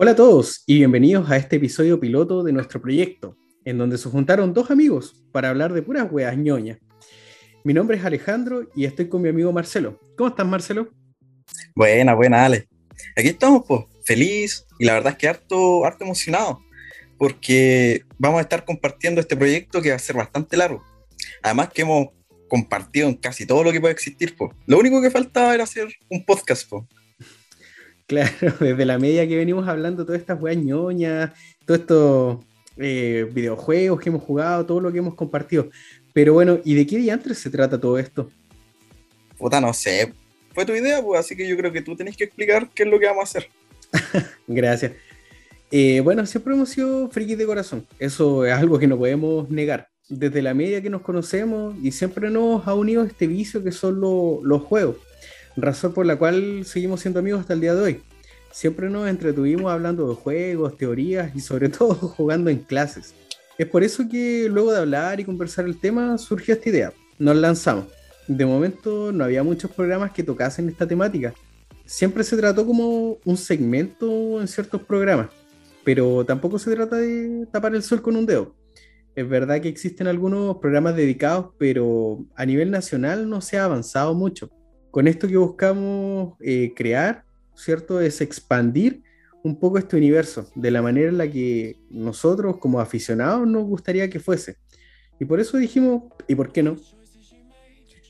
Hola a todos y bienvenidos a este episodio piloto de nuestro proyecto, en donde se juntaron dos amigos para hablar de puras weas ñoñas. Mi nombre es Alejandro y estoy con mi amigo Marcelo. ¿Cómo estás, Marcelo? Buena, buena, Ale. Aquí estamos, pues, feliz y la verdad es que harto, harto emocionado, porque vamos a estar compartiendo este proyecto que va a ser bastante largo. Además que hemos compartido en casi todo lo que puede existir, pues. Lo único que faltaba era hacer un podcast, pues. Claro, desde la media que venimos hablando, todas estas weas ñoñas, todos estos eh, videojuegos que hemos jugado, todo lo que hemos compartido. Pero bueno, ¿y de qué diantres se trata todo esto? Puta, no sé. Fue tu idea, pues, así que yo creo que tú tenés que explicar qué es lo que vamos a hacer. Gracias. Eh, bueno, siempre hemos sido frikis de corazón. Eso es algo que no podemos negar. Desde la media que nos conocemos y siempre nos ha unido este vicio que son los juegos razón por la cual seguimos siendo amigos hasta el día de hoy. Siempre nos entretuvimos hablando de juegos, teorías y sobre todo jugando en clases. Es por eso que luego de hablar y conversar el tema surgió esta idea. Nos lanzamos. De momento no había muchos programas que tocasen esta temática. Siempre se trató como un segmento en ciertos programas, pero tampoco se trata de tapar el sol con un dedo. Es verdad que existen algunos programas dedicados, pero a nivel nacional no se ha avanzado mucho con esto que buscamos eh, crear, ¿cierto? Es expandir un poco este universo de la manera en la que nosotros como aficionados nos gustaría que fuese. Y por eso dijimos, ¿y por qué no?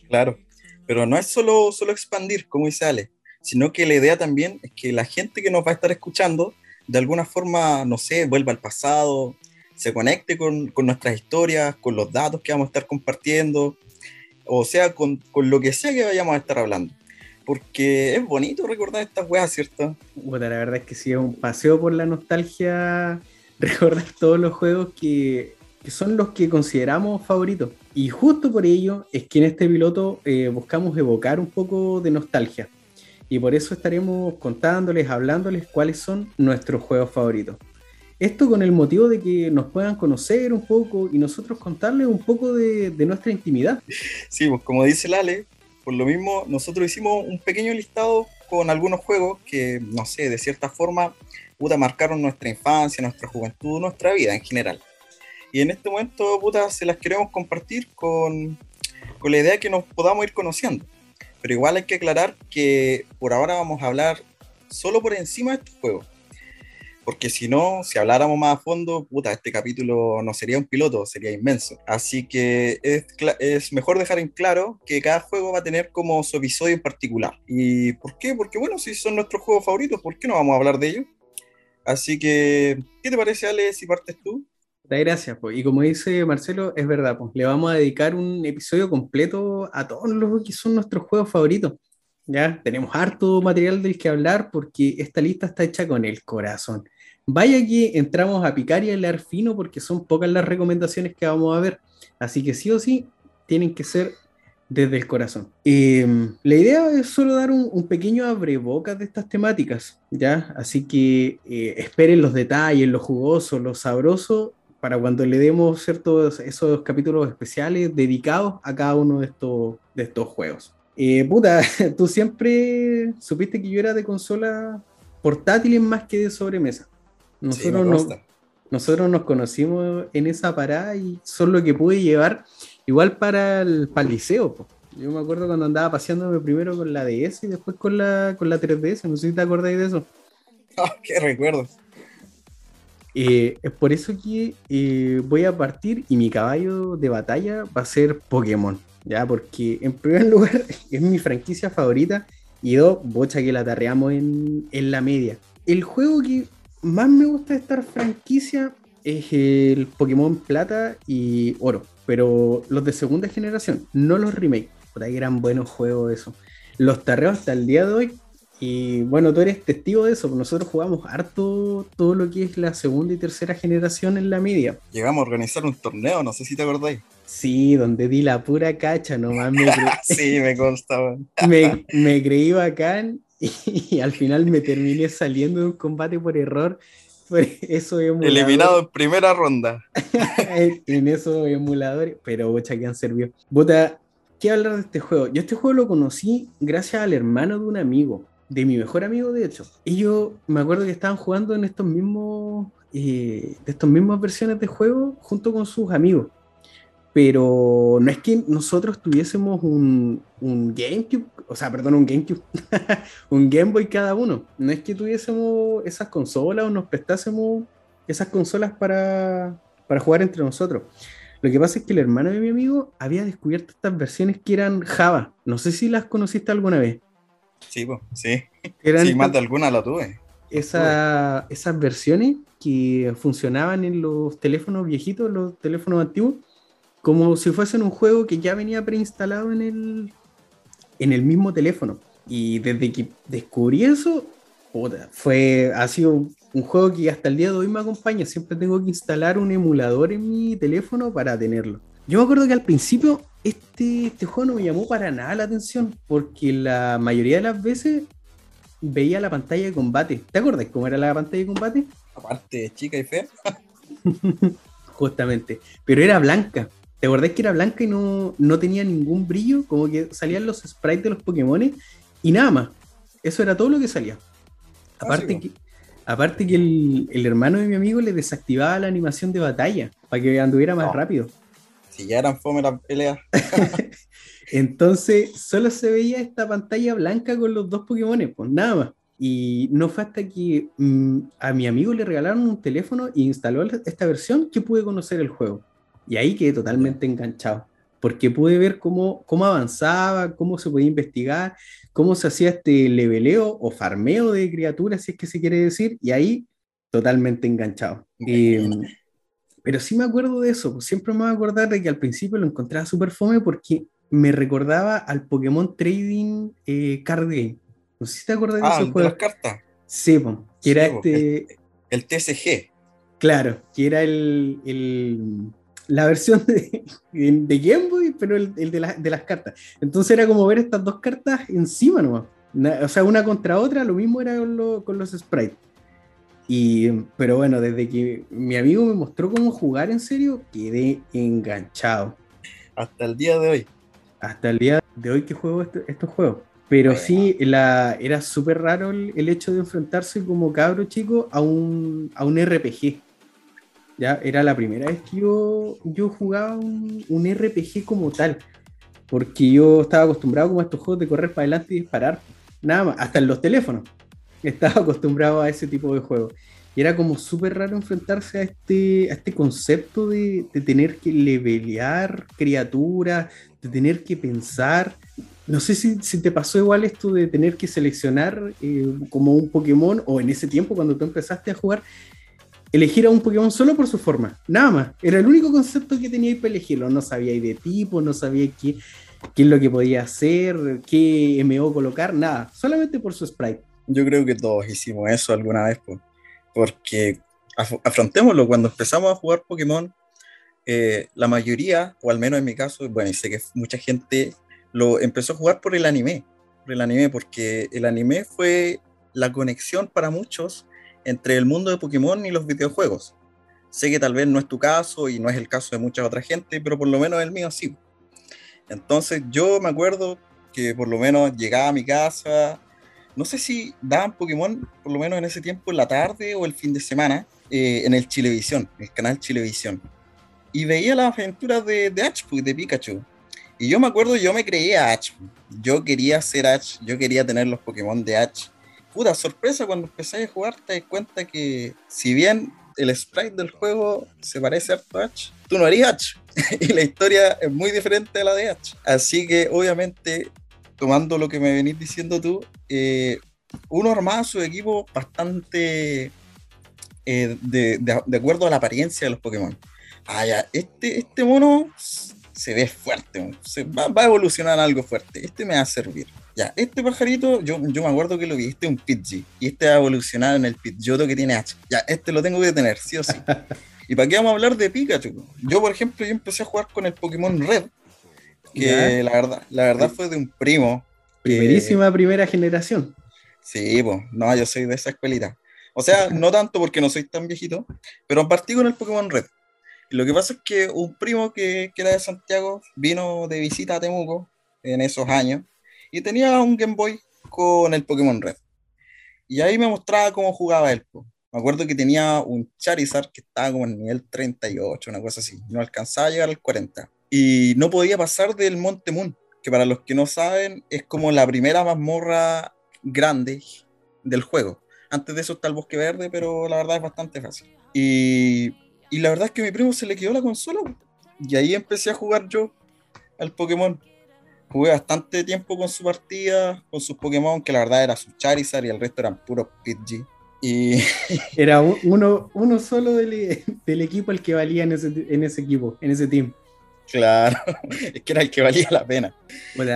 Claro, pero no es solo, solo expandir, como dice Ale, sino que la idea también es que la gente que nos va a estar escuchando, de alguna forma, no sé, vuelva al pasado, se conecte con, con nuestras historias, con los datos que vamos a estar compartiendo, o sea, con, con, lo que sea que vayamos a estar hablando. Porque es bonito recordar estas weas, ¿cierto? Bueno, la verdad es que sí, es un paseo por la nostalgia recordar todos los juegos que, que son los que consideramos favoritos. Y justo por ello es que en este piloto eh, buscamos evocar un poco de nostalgia. Y por eso estaremos contándoles, hablándoles cuáles son nuestros juegos favoritos. Esto con el motivo de que nos puedan conocer un poco y nosotros contarles un poco de, nuestra intimidad. Sí, pues como dice Lale, por lo mismo nosotros hicimos un pequeño listado con algunos juegos que, no sé, de cierta forma, puta, marcaron nuestra infancia, nuestra juventud, nuestra vida en general. Y en este momento, puta, se las queremos compartir con, con la idea de que nos podamos ir conociendo. Pero igual hay que aclarar que por ahora vamos a hablar solo por encima de estos juegos porque si no, si habláramos más a fondo, puta, este capítulo no sería un piloto, sería inmenso. Así que es, es, mejor dejar en claro que cada juego va a tener como su episodio en particular. ¿Y por qué? Porque bueno, si son nuestros juegos favoritos, ¿por qué no vamos a hablar de ellos? Así que, ¿qué te parece, Ale, si partes tú? Gracias, pues. Y como dice Marcelo, es verdad, pues le vamos a dedicar un episodio completo a todos los que son nuestros juegos favoritos. Ya tenemos harto material del que hablar porque esta lista está hecha con el corazón. Vaya que entramos a picar y a leer fino porque son pocas las recomendaciones que vamos a ver. Así que sí o sí, tienen que ser desde el corazón. Em, la idea es solo dar un, pequeño abrebocas de estas temáticas, ¿ya? Así que eh, esperen los detalles, lo jugoso, lo sabroso, para cuando le demos ciertos esos capítulos especiales dedicados a cada uno de estos, de estos juegos. Eh, puta, tú siempre supiste que yo era de consola portátiles más que de sobremesa. Nosotros, nosotros nos conocimos en esa parada y son lo que pude llevar igual para el, para liceo. Yo me acuerdo cuando andaba paseándome primero con la DS y después con la, con la 3DS. No sé si te acordáis de eso. Oh, ¡Qué recuerdos! Eh, es por eso que eh, voy a partir y mi caballo de batalla va a ser Pokémon. ¿ya? Porque en primer lugar es mi franquicia favorita y dos, bocha que la tarreamos en, en la media. El juego que más me gusta de esta franquicia es el Pokémon Plata y Oro, pero los de segunda generación, no los remakes. Por ahí eran buenos juegos eso. Los tarreos hasta el día de hoy. Y bueno, tú eres testigo de eso. Nosotros jugamos harto todo lo que es la segunda y tercera generación en la media. Llegamos a organizar un torneo, no sé si te acordáis. Sí, donde di la pura cacha, nomás me sí, me constaba. me, me creí bacán y, al final me terminé saliendo de un combate por error. eso Eliminado en primera ronda. en esos emuladores, pero bocha que han servido. Bota, ¿qué hablar de este juego? Yo este juego lo conocí gracias al hermano de un amigo. de mi mejor amigo, de hecho. Ellos, me acuerdo que estaban jugando en estos mismos, eh, de estas mismas versiones de juego junto con sus amigos. Pero no es que nosotros tuviésemos un, un GameCube, o sea, perdón, un GameCube, un Game Boy cada uno. No es que tuviésemos esas consolas o nos prestásemos esas consolas para, para jugar entre nosotros. Lo que pasa es que el hermano de mi amigo había descubierto estas versiones que eran Java. No sé si las conociste alguna vez. Sí, pues, sí. sí, más de alguna la tuve. Esa, esas versiones que funcionaban en los teléfonos viejitos, los teléfonos antiguos, como si fuesen un juego que ya venía preinstalado en el, en el mismo teléfono. Y desde que descubrí eso, fue, ha sido un juego que hasta el día de hoy me acompaña. Siempre tengo que instalar un emulador en mi teléfono para tenerlo. Yo me acuerdo que al principio este, este juego no me llamó para nada la atención, porque la mayoría de las veces veía la pantalla de combate. ¿Te acuerdas cómo era la pantalla de combate? Aparte, chica y fea. Justamente. Pero era blanca. ¿Te acordás que era blanca y no, no tenía ningún brillo? Como que salían los sprites de los Pokémon y nada más. Eso era todo lo que salía. Aparte que, aparte que el, hermano de mi amigo le desactivaba la animación de batalla para que anduviera más rápido. Si ya eran fome las peleas. Entonces, solo se veía esta pantalla blanca con los dos Pokémon, pues nada más. Y no fue hasta que mm, a mi amigo le regalaron un teléfono e instaló esta versión que pude conocer el juego. Y ahí quedé totalmente enganchado, porque pude ver cómo, cómo avanzaba, cómo se podía investigar, cómo se hacía este leveleo o farmeo de criaturas, si es que se quiere decir, y ahí totalmente enganchado. Em, pero sí me acuerdo de eso, pues siempre me voy a acordar de que al principio lo encontraba súper fome porque me recordaba al Pokémon Trading eh, Card Game. No sé si te acuerdas de ah, las cartas. Sí, pues, que era este... El, TSG. Claro, que era el, la versión de, de Game Boy, pero el, de, de, las cartas. Entonces era como ver estas dos cartas encima nomás. O sea, una contra otra, lo mismo era con, los sprites. Y, pero bueno, desde que mi amigo me mostró cómo jugar en serio, quedé enganchado. Hasta el día de hoy. Hasta el día de hoy que juego estos juegos. Pero sí, la, era súper raro el, hecho de enfrentarse como cabro chico a un, a un RPG. Ya era la primera vez que yo, yo jugaba un, RPG como tal, porque yo estaba acostumbrado como a estos juegos de correr para adelante y disparar, nada más, hasta en los teléfonos. Estaba acostumbrado a ese tipo de juegos. Y era como súper raro enfrentarse a este, a este concepto de, tener que levelear criaturas, de tener que pensar. No sé si, te pasó igual esto de tener que seleccionar eh, como un Pokémon, o en ese tiempo cuando tú empezaste a jugar, elegir a un Pokémon solo por su forma, nada más. Era el único concepto que teníais para elegirlo. No sabíais de tipo, no sabíais qué, qué es lo que podía hacer, qué MO colocar, nada. Solamente por su sprite. Yo creo que todos hicimos eso alguna vez, porque afrontémoslo, cuando empezamos a jugar Pokémon, eh, la mayoría, o al menos en mi caso, bueno, y sé que mucha gente lo empezó a jugar por el anime, por el anime, porque el anime fue la conexión para muchos entre el mundo de Pokémon y los videojuegos. Sé que tal vez no es tu caso y no es el caso de mucha otra gente, pero por lo menos el mío sí. Entonces yo me acuerdo que por lo menos llegaba a mi casa, no sé si daban Pokémon por lo menos en ese tiempo en la tarde o el fin de semana eh, en el Chilevisión, el canal Chilevisión. Y veía las aventuras de, de Ash, de Pikachu. Y yo me acuerdo, yo me creía Ash. Yo quería ser Ash, yo quería tener los Pokémon de Ash puta sorpresa cuando empecé a jugar, te das cuenta que si bien el sprite del juego se parece a Ash, tú no eres Ash. y la historia es muy diferente a la de Ash. Así que obviamente, tomando lo que me venís diciendo tú, eh, uno armaba su equipo bastante eh, de, acuerdo a la apariencia de los Pokémon. Ah, ya, este, este mono se ve fuerte, se va, va, a evolucionar algo fuerte. Este me va a servir. Ya, este pajarito, yo, yo me acuerdo que lo vi, este es un Pidgey, y este va a evolucionar en el Pidgeotto que tiene H. Ya, este lo tengo que tener, sí o sí. ¿Y para qué vamos a hablar de Pikachu? Yo, por ejemplo, yo empecé a jugar con el Pokémon Red, que la verdad, la verdad fue de un primo. Primerísima primera generación. Sí, pues, no, yo soy de esa escuelita. O sea, no tanto porque no soy tan viejito, pero partí con el Pokémon Red. Y lo que pasa es que un primo que, que era de Santiago vino de visita a Temuco en esos años y tenía un Game Boy con el Pokémon Red. Y ahí me mostraba cómo jugaba él. Me acuerdo que tenía un Charizard que estaba como en nivel 38, una cosa así. No alcanzaba a llegar al 40. Y no podía pasar del Monte Moon, que para los que no saben es como la primera mazmorra grande del juego. Antes de eso está el Bosque Verde, pero la verdad es bastante fácil. Y, y la verdad es que a mi primo se le quedó la consola. Y ahí empecé a jugar yo al Pokémon. Jugué bastante tiempo con su partida, con sus Pokémon, que la verdad era su Charizard y el resto eran puros Pidgey. Y... Era uno, uno solo del, del, equipo el que valía en ese, en ese equipo, en ese team. Claro, es que era el que valía la pena.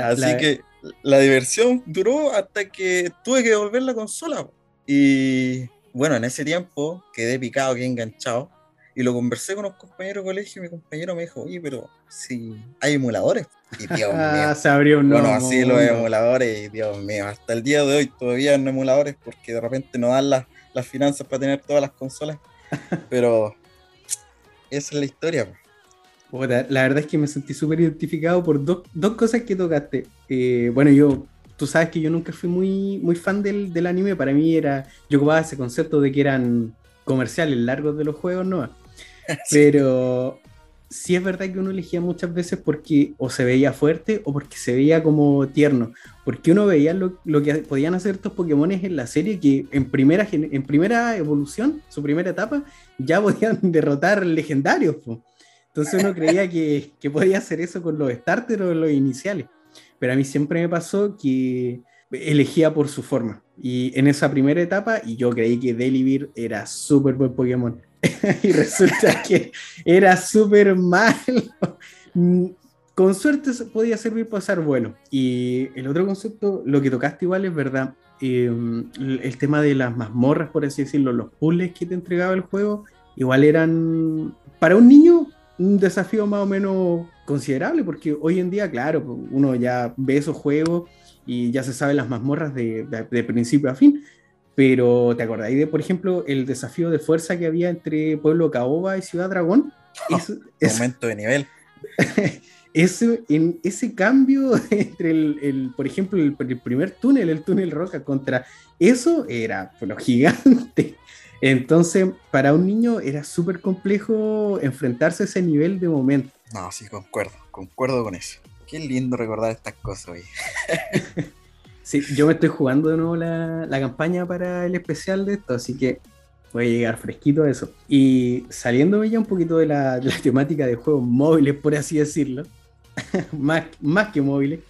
Así que la diversión duró hasta que tuve que devolver la consola. Y bueno, en ese tiempo quedé picado, quedé enganchado. Y lo conversé con unos compañeros de colegio y mi compañero me dijo, oye, pero si hay emuladores. Y Dios mío. Se abrió un Bueno, así los emuladores y Dios mío, hasta el día de hoy todavía no emuladores porque de repente no dan las, las finanzas para tener todas las consolas. Pero esa es la historia. la verdad es que me sentí súper identificado por dos, dos, cosas que tocaste. Eh, bueno, yo, tú sabes que yo nunca fui muy, muy fan del, del anime. Para mí era, yo ocupaba ese concepto de que eran comerciales largos de los juegos, ¿no? Pero sí es verdad que uno elegía muchas veces porque o se veía fuerte o porque se veía como tierno. Porque uno veía lo, que podían hacer estos Pokémon en la serie que en primera, en primera evolución, su primera etapa, ya podían derrotar legendarios. Entonces uno creía que, que, podía hacer eso con los starters o los iniciales. Pero a mí siempre me pasó que elegía por su forma. Y en esa primera etapa, y yo creí que Delibir era súper buen Pokémon. y resulta que era súper malo. Con suerte podía servir para ser bueno. Y el otro concepto, lo que tocaste igual es verdad. Em, el tema de las mazmorras, por así decirlo, los puzzles que te entregaba el juego, igual eran para un niño un desafío más o menos considerable, porque hoy en día, claro, uno ya ve esos juegos y ya se sabe las mazmorras de principio a fin, pero, ¿te acordáis de, por ejemplo, el desafío de fuerza que había entre Pueblo Caoba y Ciudad Dragón? momento de nivel. ese, en ese cambio entre el, por ejemplo, el, primer túnel, el túnel Roca, contra eso era bueno, gigante. Entonces, para un niño era súper complejo enfrentarse a ese nivel de momento. No, sí, concuerdo, concuerdo con eso. Qué lindo recordar estas cosas hoy. Sí, yo me estoy jugando de nuevo la, campaña para el especial de esto, así que voy a llegar fresquito a eso. Y saliéndome ya un poquito de la, temática de juegos móviles, por así decirlo, más, más que móviles,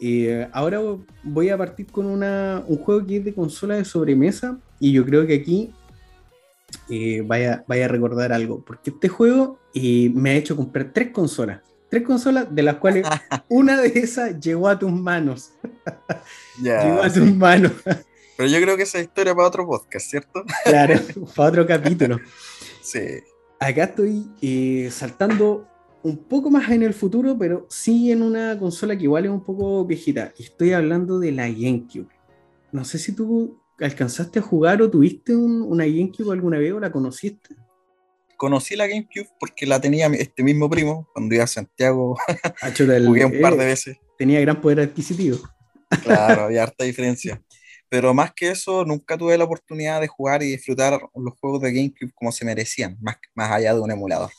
eh, ahora voy a partir con una, un juego que es de consola de sobremesa y yo creo que aquí eh, vaya, vaya a recordar algo, porque este juego eh, me ha hecho comprar tres consolas tres consolas, de las cuales una de esas llegó a tus manos. llegó a tus manos. Pero yo creo que esa historia para otro podcast, ¿cierto? claro, para otro capítulo. Sí. Acá estoy eh, saltando un poco más en el futuro, pero sí en una consola que igual es un poco viejita. Estoy hablando de la GameCube. No sé si tú alcanzaste a jugar o tuviste una GameCube alguna vez o la conociste conocí la GameCube porque la tenía este mismo primo cuando iba a Santiago. Ah, jugué un par de eh, veces. Tenía gran poder adquisitivo. Claro, había harta diferencia. Pero más que eso, nunca tuve la oportunidad de jugar y disfrutar los juegos de GameCube como se merecían, más, más allá de un emulador.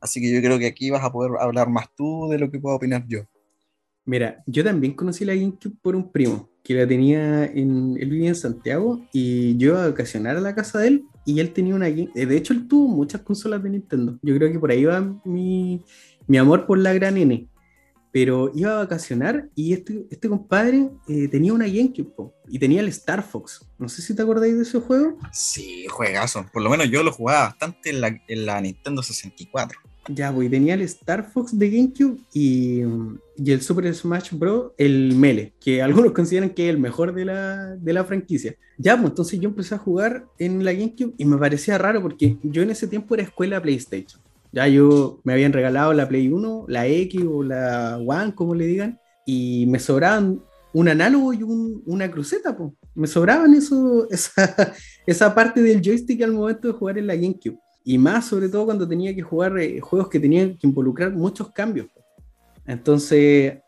Así que yo creo que aquí vas a poder hablar más tú de lo que puedo opinar yo. Mira, yo también conocí la GameCube por un primo que la tenía en. Él vivía en Santiago y yo iba a vacacionar a la casa de él y él tenía una. Eh, de hecho, él tuvo muchas consolas de Nintendo. Yo creo que por ahí va mi, mi amor por la gran N. Pero iba a vacacionar y este, este compadre eh, tenía una GameCube y tenía el Star Fox. No sé si te acordáis de ese juego. Sí, juegazo. Por lo menos yo lo jugaba bastante en la, en la Nintendo 64. Ya, pues tenía el Star Fox de GameCube y, el Super Smash Bros. el Mele, que algunos consideran que es el mejor de la, de la franquicia. Ya, pues entonces yo empecé a jugar en la GameCube y me parecía raro porque yo en ese tiempo era escuela PlayStation. Ya yo me habían regalado la Play 1, la X o la One, como le digan, y me sobraban un análogo y un, una cruceta, pues. Me sobraban eso, esa, esa parte del joystick al momento de jugar en la GameCube. Y más sobre todo cuando tenía que jugar eh, juegos que tenían que involucrar muchos cambios. Entonces,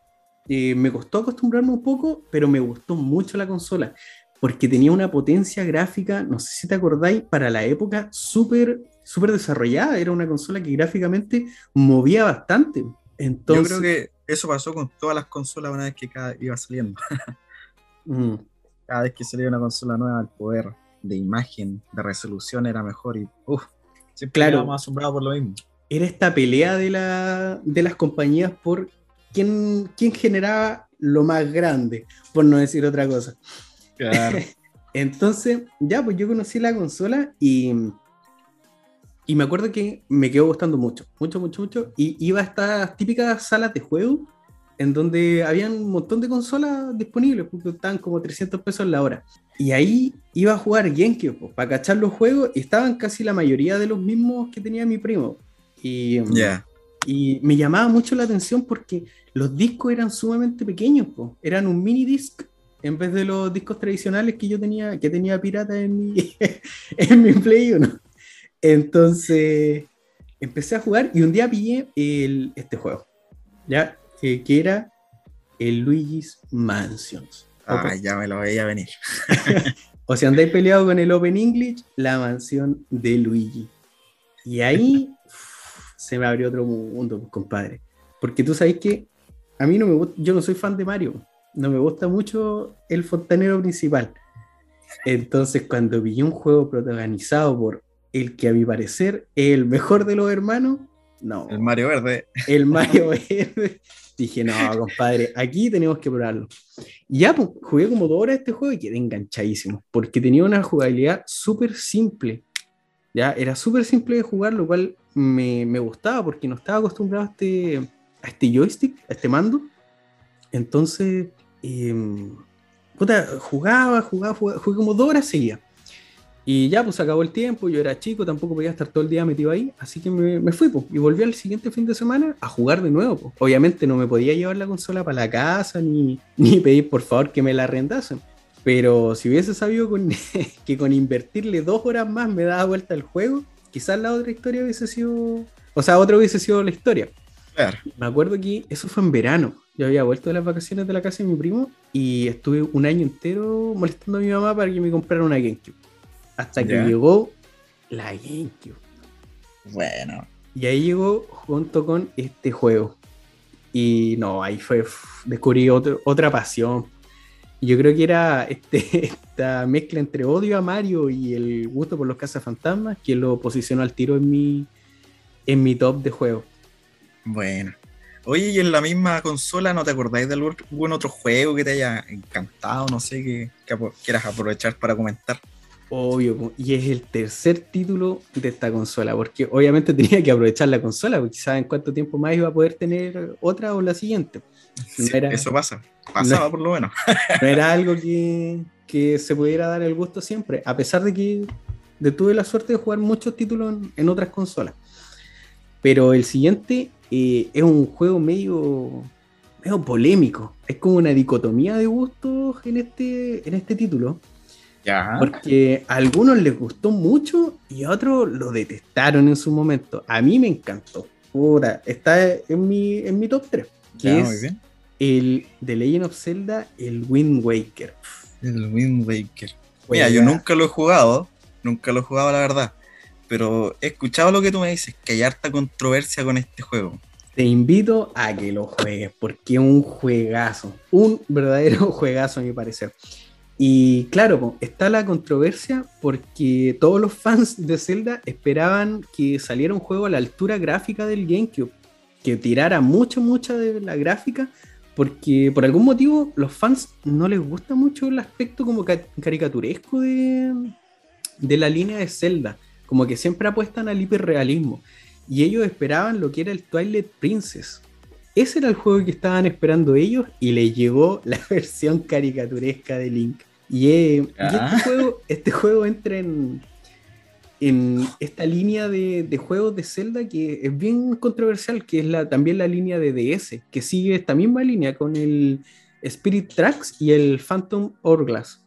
eh, me costó acostumbrarme un poco, pero me gustó mucho la consola, porque tenía una potencia gráfica, no sé si te acordáis, para la época súper súper desarrollada, era una consola que gráficamente movía bastante. Entonces, Yo creo que eso pasó con todas las consolas una vez que cada iba saliendo. mm, Cada vez que salía una consola nueva, el poder de imagen, de resolución era mejor y uff, siempre Claro. asombrados por lo mismo. era esta pelea de, la, de las compañías por quién, quién generaba lo más grande, por no decir otra cosa. Claro. Entonces, ya, pues yo conocí la consola y, y me acuerdo que me quedó gustando mucho, mucho, mucho, mucho. Y iba a estas típicas salas de juego en donde habían un montón de consolas disponibles, porque estaban como 300 pesos la hora. Y ahí iba a jugar GameCube, pues, para cachar los juegos, y estaban casi la mayoría de los mismos que tenía mi primo. Y, Ya. y me llamaba mucho la atención porque los discos eran sumamente pequeños, po. eran un mini disc en vez de los discos tradicionales que yo tenía, que tenía pirata en mi, en mi Play 1. Entonces empecé a jugar y un día pillé el, este juego, ¿ya? Eh, que era el Luigi's Mansions. Ah, ya me lo veía venir. O si andáis peleado con el Open English, la mansión de Luigi. Y ahí se me abrió otro mundo, pues, compadre. Porque tú sabes que a mí no me gusta, yo no soy fan de Mario. No me gusta mucho el fontanero principal. Entonces, cuando vi un juego protagonizado por el que a mi parecer es el mejor de los hermanos, no. El Mario Verde. el Mario Verde. Dije, no, compadre, aquí tenemos que probarlo. Y ya, pues, jugué como dos horas este juego y quedé enganchadísimo, porque tenía una jugabilidad súper simple. Ya, era súper simple de jugar, lo cual me, me gustaba, porque no estaba acostumbrado a este, a este joystick, a este mando. Entonces, em, puta, jugaba, jugaba, jugaba, jugué como dos horas seguidas. Y ya, pues acabó el tiempo, yo era chico, tampoco podía estar todo el día metido ahí, así que me, me fui, pues, y volví al siguiente fin de semana a jugar de nuevo. Pues. Obviamente no me podía llevar la consola para la casa, ni, ni pedir por favor que me la arrendasen. Pero si hubiese sabido con- que con invertirle dos horas más me daba vuelta el juego, quizás la otra historia hubiese sido... O sea, otra hubiese sido la historia. Claro. Me acuerdo que eso fue en verano. Yo había vuelto de las vacaciones de la casa de mi primo y estuve un año entero molestando a mi mamá para que me comprara una GameCube. Hasta que llegó la GameCube. Bueno. Y ahí llegó junto con este juego. Y no, ahí fue, descubrí otro- otra pasión. Yo creo que era este, esta mezcla entre odio a Mario y el gusto por los cazafantasmas que lo posicionó al tiro en mi, en mi top de juego. Bueno. Oye, y en la misma consola, ¿no te acordáis de algún otro juego que te haya encantado? No sé, que, quieras aprovechar para comentar. Obvio, y es el tercer título de esta consola, porque obviamente tenía que aprovechar la consola, porque saben cuánto tiempo más iba a poder tener otra o la siguiente. No Sí, era- Eso pasa. Pasaba por lo menos. No era algo que, que se pudiera dar el gusto siempre, a pesar de que de, tuve la suerte de jugar muchos títulos en, en otras consolas. Pero el siguiente eh, es un juego medio, medio polémico, es como una dicotomía de gustos en este, en este título. Ya. Porque a algunos les gustó mucho y a otros lo detestaron en su momento. A mí me encantó. Puta, está en mi, en mi top 3. Que Ya, es muy bien. el The Legend of Zelda, el Wind Waker. El Wind Waker. Mira, yo nunca lo he jugado, nunca lo he jugado, la verdad. Pero he escuchado lo que tú me dices, que hay harta controversia con este juego. Te invito a que lo juegues porque es un juegazo. Un verdadero juegazo, a mi parecer. Y claro, está la controversia porque todos los fans de Zelda esperaban que saliera un juego a la altura gráfica del GameCube, que tirara mucho, mucha de la gráfica, porque por algún motivo los fans no les gusta mucho el aspecto como ca- caricaturesco de, de la línea de Zelda, como que siempre apuestan al hiperrealismo, y ellos esperaban lo que era el Twilight Princess. Ese era el juego que estaban esperando ellos y les llegó la versión caricaturesca de Link. Y, eh, y Ah. este, juego, este juego entra en, en esta línea de, de juegos de Zelda que es bien controversial, que es la, también la línea de DS, que sigue esta misma línea con el Spirit Tracks y el Phantom Hourglass,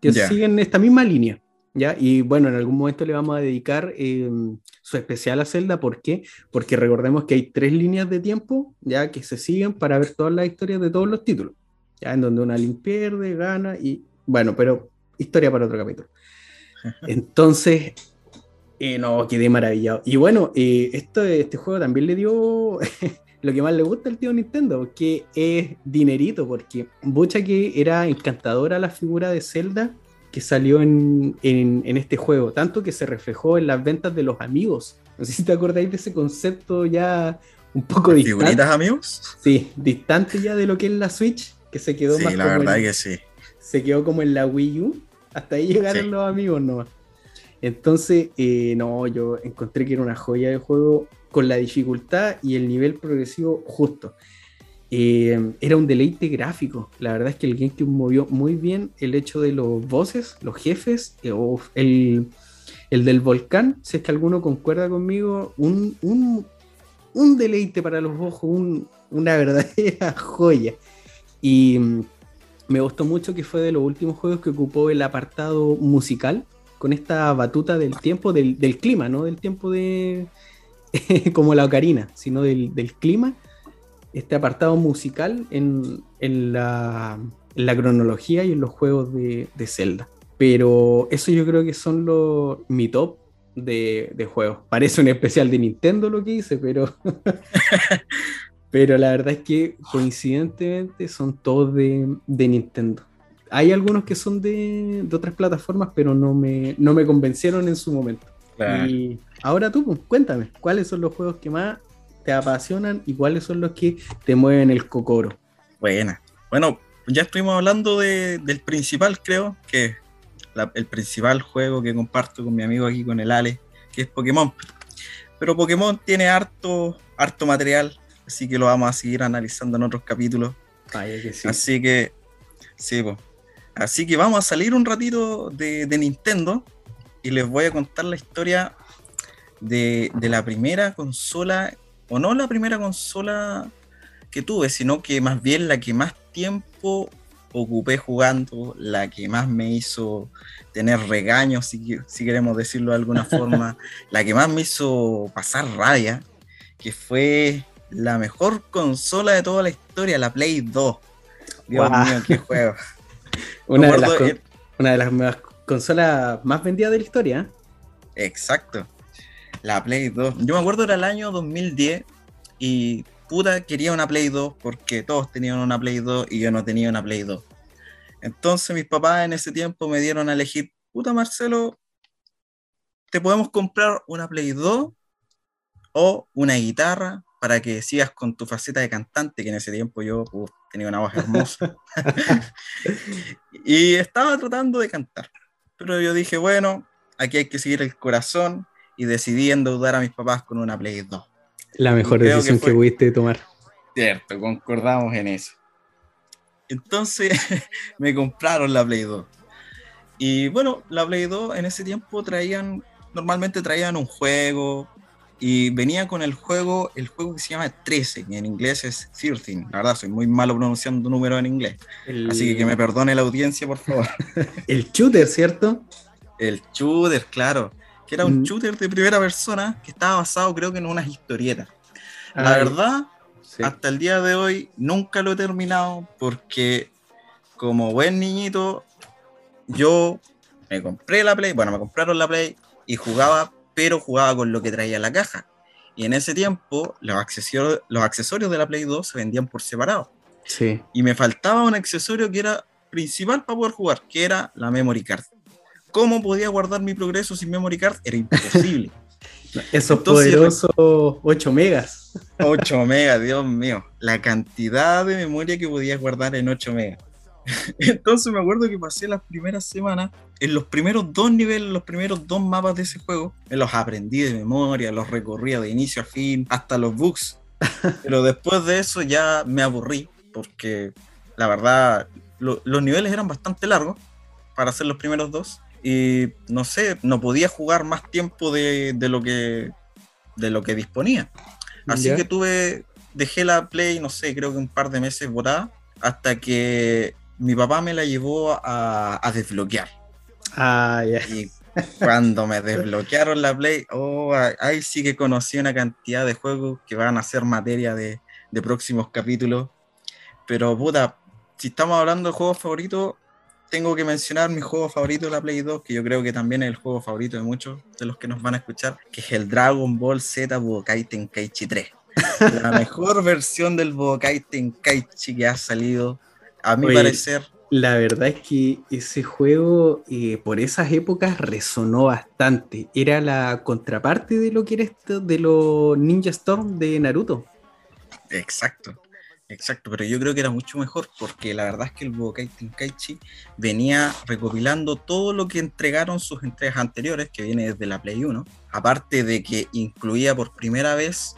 que Ya. siguen esta misma línea. ¿ya? Y bueno, en algún momento le vamos a dedicar em, su especial a Zelda. ¿Por qué? Porque recordemos que hay tres líneas de tiempo, ¿ya? Que se siguen para ver todas las historias de todos los títulos, ¿ya? En donde una Link pierde, gana y, bueno, pero historia para otro capítulo. Entonces, eh, no, quedé maravillado. Y bueno, eh, esto, este juego también le dio lo que más le gusta al tío Nintendo, que es dinerito, porque mucha que era encantadora la figura de Zelda que salió en, este juego, tanto que se reflejó en las ventas de los amigos. No sé si te acordáis de ese concepto ya un poco distante. ¿Figuritas amigos? Sí, distante ya de lo que es la Switch, que se quedó sí, la verdad que sí. Se quedó como en la Wii U, hasta ahí llegaron los amigos nomás. Entonces, eh, no, yo encontré que era una joya de juego con la dificultad y el nivel progresivo justo. Eh, era un deleite gráfico. La verdad es que el GameCube movió muy bien el hecho de los voces, los jefes, eh, o el, del volcán, si es que alguno concuerda conmigo, un, un, deleite para los ojos, una verdadera joya. Y me gustó mucho que fue de los últimos juegos que ocupó el apartado musical con esta batuta del tiempo, del, clima, no del tiempo de como la ocarina, sino del, clima, este apartado musical en, la, cronología y en los juegos de, Zelda. Pero eso yo creo que son los mi top de, juegos. Parece un especial de Nintendo lo que hice, pero, pero la verdad es que coincidentemente son todos de Nintendo hay algunos que son de, otras plataformas, pero no me, no me convencieron en su momento. Y ahora tú, pues, cuéntame, ¿cuáles son los juegos que más te apasionan y cuáles son los que te mueven el cocoro? Buena. Bueno, ya estuvimos hablando del principal, creo, que es el principal juego que comparto con mi amigo aquí, con el Ale, que es Pokémon. Pero Pokémon tiene harto, harto material, así que lo vamos a seguir analizando en otros capítulos. que sí. Así que, sí, pues Así que vamos a salir un ratito de, Nintendo y les voy a contar la historia de, la primera consola, o no la primera consola que tuve, sino que más bien la que más tiempo ocupé jugando, la que más me hizo tener regaños, si, si queremos decirlo de alguna forma, la que más me hizo pasar rabia, que fue la mejor consola de toda la historia, la Play 2. Dios mío, qué juego. Una, de las, una de las consolas más vendidas de la historia. Exacto. La Play 2. Yo me acuerdo era el año 2010 y puta quería una Play 2 porque todos tenían una Play 2 y yo no tenía una Play 2. Entonces mis papás en ese tiempo me dieron a elegir, puta Marcelo, te podemos comprar una Play 2 o una guitarra para que sigas con tu faceta de cantante, que en ese tiempo yo tenía una voz hermosa. y estaba tratando de cantar. Pero yo dije, bueno, aquí hay que seguir el corazón y decidí endeudar a mis papás con una Play 2. La mejor decisión que, pudiste tomar. Cierto, concordamos en eso. Entonces me compraron la Play 2. Y bueno, la Play 2 en ese tiempo traían, normalmente traían un juego, y venía con el juego, el juego que se llama 13, que en inglés es 13. La verdad, soy muy malo pronunciando números en inglés. Así que que me perdone la audiencia, por favor. el shooter, ¿cierto? El shooter, claro. Que era un mm. shooter de primera persona que estaba basado, creo que en unas historietas. La verdad, hasta el día de hoy nunca lo he terminado porque, como buen niñito, yo me compré la Play, bueno, me compraron la Play y jugaba pero jugaba con lo que traía la caja. Y en ese tiempo los accesorios, los accesorios de la Play 2 se vendían por separado. Sí. Y me faltaba un accesorio que era principal para poder jugar, que era la memory card. ¿Cómo podía guardar mi progreso sin memory card? Era imposible. Esos poderosos 8 megas. 8 megas, Dios mío. La cantidad de memoria que podías guardar en 8 megas. Entonces me acuerdo que pasé las primeras semanas, en los primeros dos niveles, los primeros dos mapas de ese juego, me los aprendí de memoria, los recorría de inicio a fin, hasta los bugs. Pero después de eso ya me aburrí, porque la verdad los niveles eran bastante largos para hacer los primeros dos. Y no sé, no podía jugar más tiempo de, lo, que, de lo que disponía. Así que tuve, dejé la Play, no sé, creo que un par de meses botada, hasta que mi papá me la llevó a, desbloquear. Ah, ya. Y Cuando me desbloquearon la Play, oh, ahí sí que conocí una cantidad de juegos que van a ser materia de, de próximos capítulos. Pero puta, si estamos hablando de juegos favoritos, tengo que mencionar mi juego favorito de la Play 2, que yo creo que también es el juego favorito de muchos de los que nos van a escuchar, que es el Dragon Ball Z Budokai Tenkaichi 3. La mejor versión del Budokai Tenkaichi que ha salido, a mi parecer. La verdad es que ese juego eh, por esas épocas resonó bastante. Era la contraparte de lo que era esto de los Ninja Storm de Naruto. Exacto. Exacto, pero yo creo que era mucho mejor porque la verdad es que el Budokai Tenkaichi venía recopilando todo lo que entregaron sus entregas anteriores, que viene desde la Play 1, aparte de que incluía por primera vez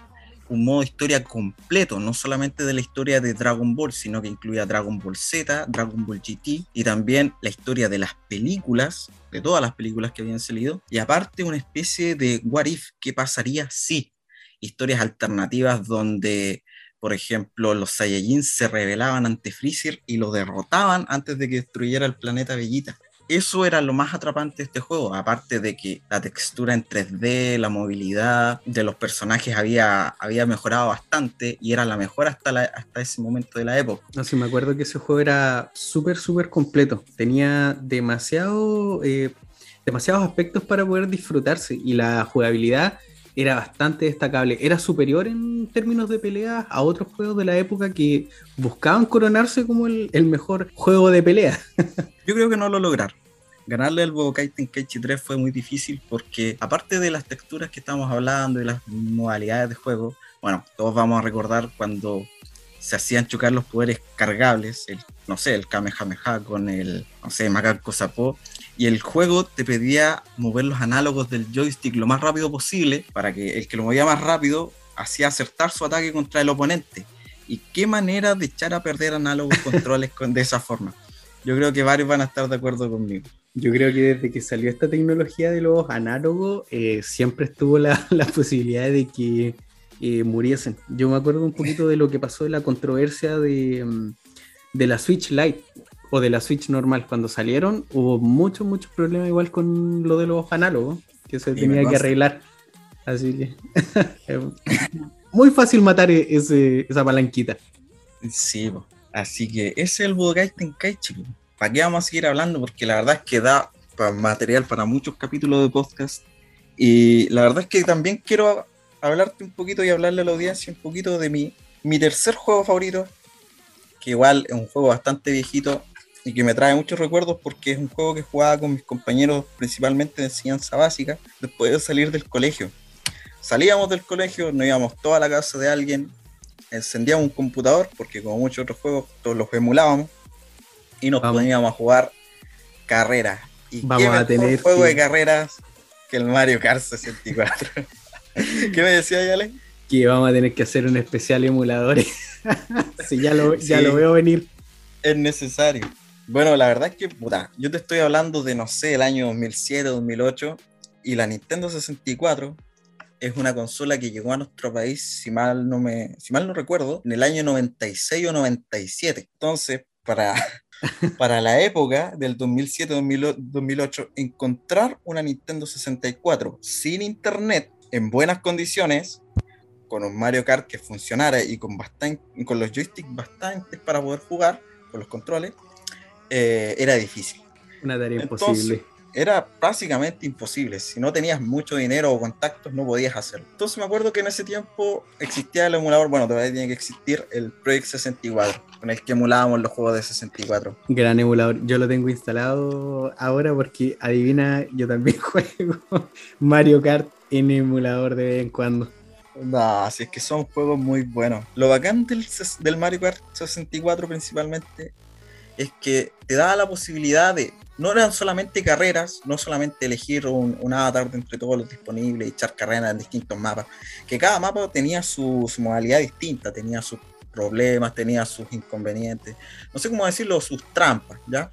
un modo historia completo, no solamente de la historia de Dragon Ball, sino que incluía Dragon Ball Z, Dragon Ball GT y también la historia de las películas, de todas las películas que habían salido, y aparte una especie de What If, ¿qué pasaría si? Historias alternativas donde por ejemplo, los Saiyajins se rebelaban ante Freezer y lo derrotaban antes de que destruyera el planeta Bellita. Eso era lo más atrapante de este juego, aparte de que la textura en 3D, la movilidad de los personajes había, había mejorado bastante y era la mejor hasta, hasta ese momento de la época. No, sí, me acuerdo que ese juego era súper, súper completo. Tenía demasiado, eh, demasiados aspectos para poder disfrutarse y la jugabilidad era bastante destacable. Era superior en términos de pelea a otros juegos de la época que buscaban coronarse como el, mejor juego de pelea. Yo creo que no lo lograron. Ganarle al Budokai Tenkaichi 3 fue muy difícil porque aparte de las texturas que estamos hablando y las modalidades de juego, bueno, todos vamos a recordar cuando se hacían chocar los poderes cargables, el, no sé, el Kamehameha con el, no sé, Macaco Sapo, y el juego te pedía mover los análogos del joystick lo más rápido posible para que el que lo movía más rápido hacía acertar su ataque contra el oponente. Y qué manera de echar a perder análogos controles con, de esa forma. Yo creo que varios van a estar de acuerdo conmigo. Yo creo que desde que salió esta tecnología de los análogos, eh, siempre estuvo la, la, posibilidad de que eh, muriesen. Yo me acuerdo un poquito de lo que pasó en la controversia de, mm, de la Switch Lite o de la Switch normal. Cuando salieron hubo muchos, muchos problemas igual con lo de los análogos que se tenía que arreglar. Así que muy fácil matar e-, ese, esa palanquita. Sí, así que ese es el Budokai Tenkaichi. ¿Para qué vamos a seguir hablando? Porque la verdad es que da material para muchos capítulos de podcast. Y la verdad es que también quiero hablarte un poquito y hablarle a la audiencia un poquito de mi, mi tercer juego favorito, que igual es un juego bastante viejito, y que me trae muchos recuerdos porque es un juego que jugaba con mis compañeros principalmente de enseñanza básica después de salir del colegio. Salíamos del colegio, nos íbamos toda la casa de alguien, encendíamos un computador porque como muchos otros juegos todos los emulábamos y nos poníamos a jugar carreras. Y Vamos qué a tener juego de carreras que el Mario Kart 64. ¿Qué me decía Yale? Que vamos a tener que hacer un especial emuladores. sí, ya lo, ya lo veo venir. Es necesario. Bueno, la verdad es que, puta, yo te estoy hablando de, no sé, el año 2007, 2008, y la Nintendo 64 es una consola que llegó a nuestro país, si mal no me, si mal no recuerdo, en el año 96 o 97. Entonces, para, para la época del 2007-2008, encontrar una Nintendo 64 sin internet, en buenas condiciones, con un Mario Kart que funcionara y con, bastante, con los joysticks bastantes para poder jugar, con los controles, eh, era difícil. Una tarea imposible. Era básicamente imposible. Si no tenías mucho dinero o contactos, no podías hacerlo. Entonces me acuerdo que en ese tiempo existía el emulador, bueno, todavía tiene que existir el Project 64, con el que emulábamos los juegos de 64. Gran emulador. Yo lo tengo instalado ahora porque, adivina, yo también juego Mario Kart en emulador de vez en cuando. No, así es que son juegos muy buenos. Lo bacán del, del Mario Kart 64 principalmente es que te daba la posibilidad de, no eran solamente carreras, no solamente elegir un, avatar de entre todos los disponibles y echar carreras en distintos mapas, que cada mapa tenía su, modalidad distinta, tenía sus problemas, tenía sus inconvenientes, no sé cómo decirlo, sus trampas, ¿ya?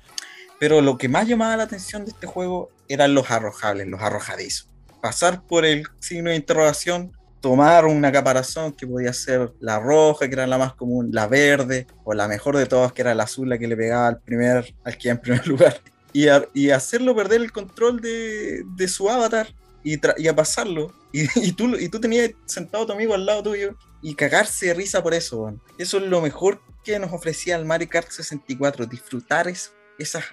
Pero lo que más llamaba la atención de este juego eran los arrojables, los arrojadizos. Pasar por el signo de interrogación tomar una caparazón que podía ser la roja, que era la más común, la verde, o la mejor de todas, que era la azul, la que le pegaba al primer, al que en primer lugar. y, y hacerlo perder el control de, de su avatar y, y a pasarlo. Y, y tú, y tú tenías sentado a tu amigo al lado tuyo y cagarse de risa por eso. Eso es lo mejor que nos ofrecía el Mario Kart 64, disfrutar es- esas,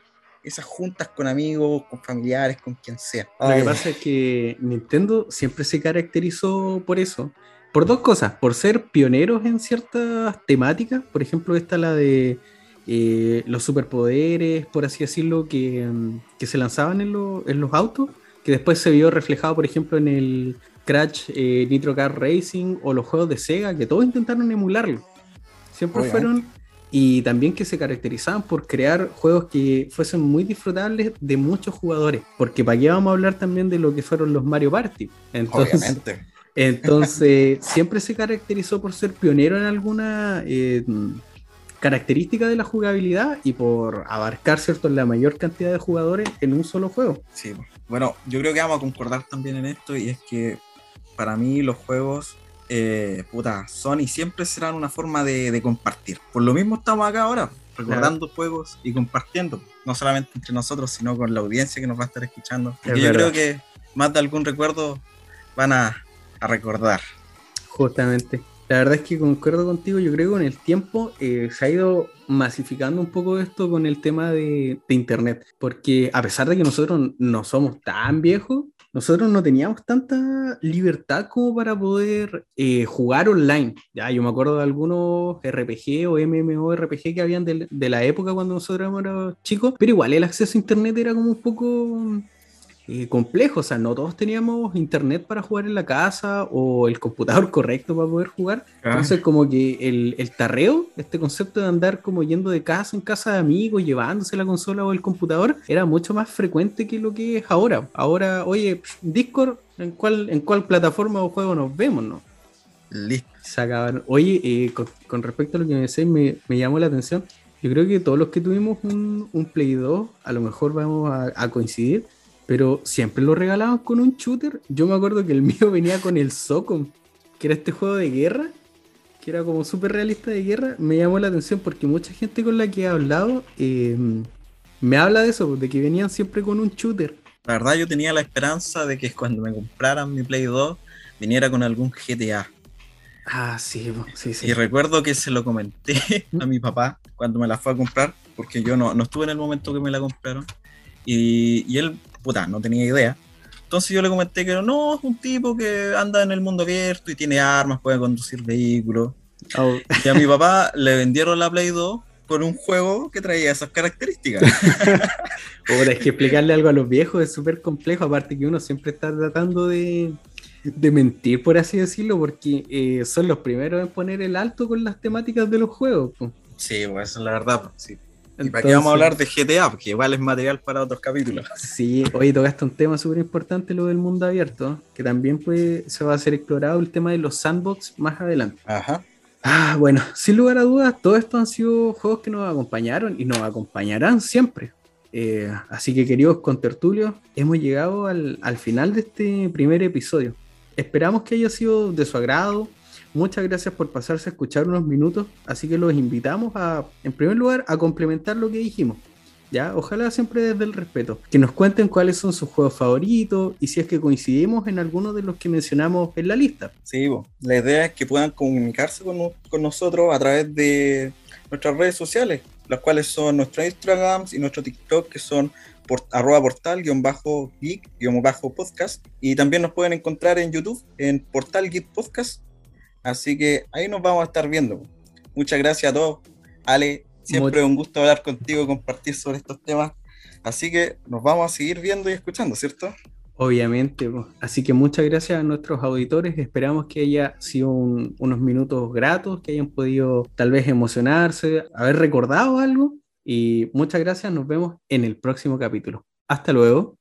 esas juntas con amigos, con familiares, con quien sea. Lo que pasa es que Nintendo siempre se caracterizó por eso. Por dos cosas. Por ser pioneros en ciertas temáticas. Por ejemplo, esta la de eh, los superpoderes, por así decirlo, que, mm, que se lanzaban en, lo- en los autos. Que después se vio reflejado, por ejemplo, en el Crash eh, Nitro Car Racing o los juegos de Sega, que todos intentaron emularlo. Siempre Obviamente. fueron y también que se caracterizaban por crear juegos que fuesen muy disfrutables de muchos jugadores, porque para qué vamos a hablar también de lo que fueron los Mario Party. Entonces, obviamente. entonces siempre se caracterizó por ser pionero en alguna eh, característica de la jugabilidad y por abarcar cierto la mayor cantidad de jugadores en un solo juego. Sí, bueno, yo creo que vamos a concordar también en esto y es que para mí los juegos, eh, puta, son y siempre serán una forma de, de compartir. Por lo mismo estamos acá ahora, recordando juegos y compartiendo, no solamente entre nosotros, sino con la audiencia que nos va a estar escuchando. Porque yo creo que más de algún recuerdo van a, a recordar. Justamente. La verdad es que concuerdo contigo, yo creo que con el tiempo eh, se ha ido masificando un poco esto con el tema de, de Internet, porque a pesar de que nosotros no somos tan viejos, nosotros no teníamos tanta libertad como para poder eh, jugar online. Ya, yo me acuerdo de algunos RPG o MMORPG que habían de, de la época cuando nosotros éramos chicos, pero igual el acceso a Internet era como un poco eh, complejo, o sea, no todos teníamos internet para jugar en la casa o el computador correcto para poder jugar. Entonces, como que el, el tarreo, este concepto de andar como yendo de casa en casa de amigos, llevándose la consola o el computador, era mucho más frecuente que lo que es ahora. Ahora, oye, Discord, ¿en cuál, en cuál plataforma o juego nos vemos, no? Listo. Se acabaron. Oye, eh, con, con respecto a lo que me decís, me, me llamó la atención. Yo creo que todos los que tuvimos un, un Play 2, a lo mejor vamos a, a coincidir, pero siempre lo regalaban con un shooter. Yo me acuerdo que el mío venía con el Socom, que era este juego de guerra, que era como súper realista de guerra. Me llamó la atención porque mucha gente con la que he hablado eh, me habla de eso, de que venían siempre con un shooter. La verdad yo tenía la esperanza de que cuando me compraran mi Play 2 viniera con algún GTA. Ah, sí, sí, sí. Y recuerdo que se lo comenté a mi papá cuando me la fue a comprar, porque yo no, no estuve en el momento que me la compraron. Y, y él, puta, no tenía idea. Entonces yo le comenté que no, es un tipo que anda en el mundo abierto y tiene armas, puede conducir vehículos. Oh, Y a mi papá le vendieron la Play 2 con un juego que traía esas características. Ahora, es que explicarle algo a los viejos es súper complejo, aparte que uno siempre está tratando de, de mentir, por así decirlo, porque eh, son los primeros en poner el alto con las temáticas de los juegos. po. Sí, pues la verdad. pues, ¿Y para qué vamos a hablar de GTA? Porque igual es material para otros capítulos. Sí, oye, tocaste un tema súper importante, lo del mundo abierto, que también puede, se va a ser explorado el tema de los sandbox más adelante. Ajá. Ah, bueno, sin lugar a dudas, todos estos han sido juegos que nos acompañaron y nos acompañarán siempre. Eh, así que, queridos contertulios, hemos llegado al, al final de este primer episodio. Esperamos que haya sido de su agrado. Muchas gracias por pasarse a escuchar unos minutos. Así que los invitamos a, en primer lugar, a complementar lo que dijimos. ¿ya? Ojalá siempre desde el respeto. Que nos cuenten cuáles son sus juegos favoritos y si es que coincidimos en alguno de los que mencionamos en la lista. Sí, la idea es que puedan comunicarse con nosotros a través de nuestras redes sociales, las cuales son nuestro Instagram y nuestro TikTok, que son por, arroba portal guion bajo geek guion bajo podcast. Y también nos pueden encontrar en YouTube, en portal geek podcast. Así que ahí nos vamos a estar viendo. Muchas gracias a todos. Ale, siempre Mu- un gusto hablar contigo compartir sobre estos temas. Así que nos vamos a seguir viendo y escuchando, ¿cierto? Obviamente, así que muchas gracias a nuestros auditores. Esperamos que haya sido un- unos minutos gratos, que hayan podido tal vez emocionarse, haber recordado algo. Y muchas gracias, nos vemos en el próximo capítulo. Hasta luego.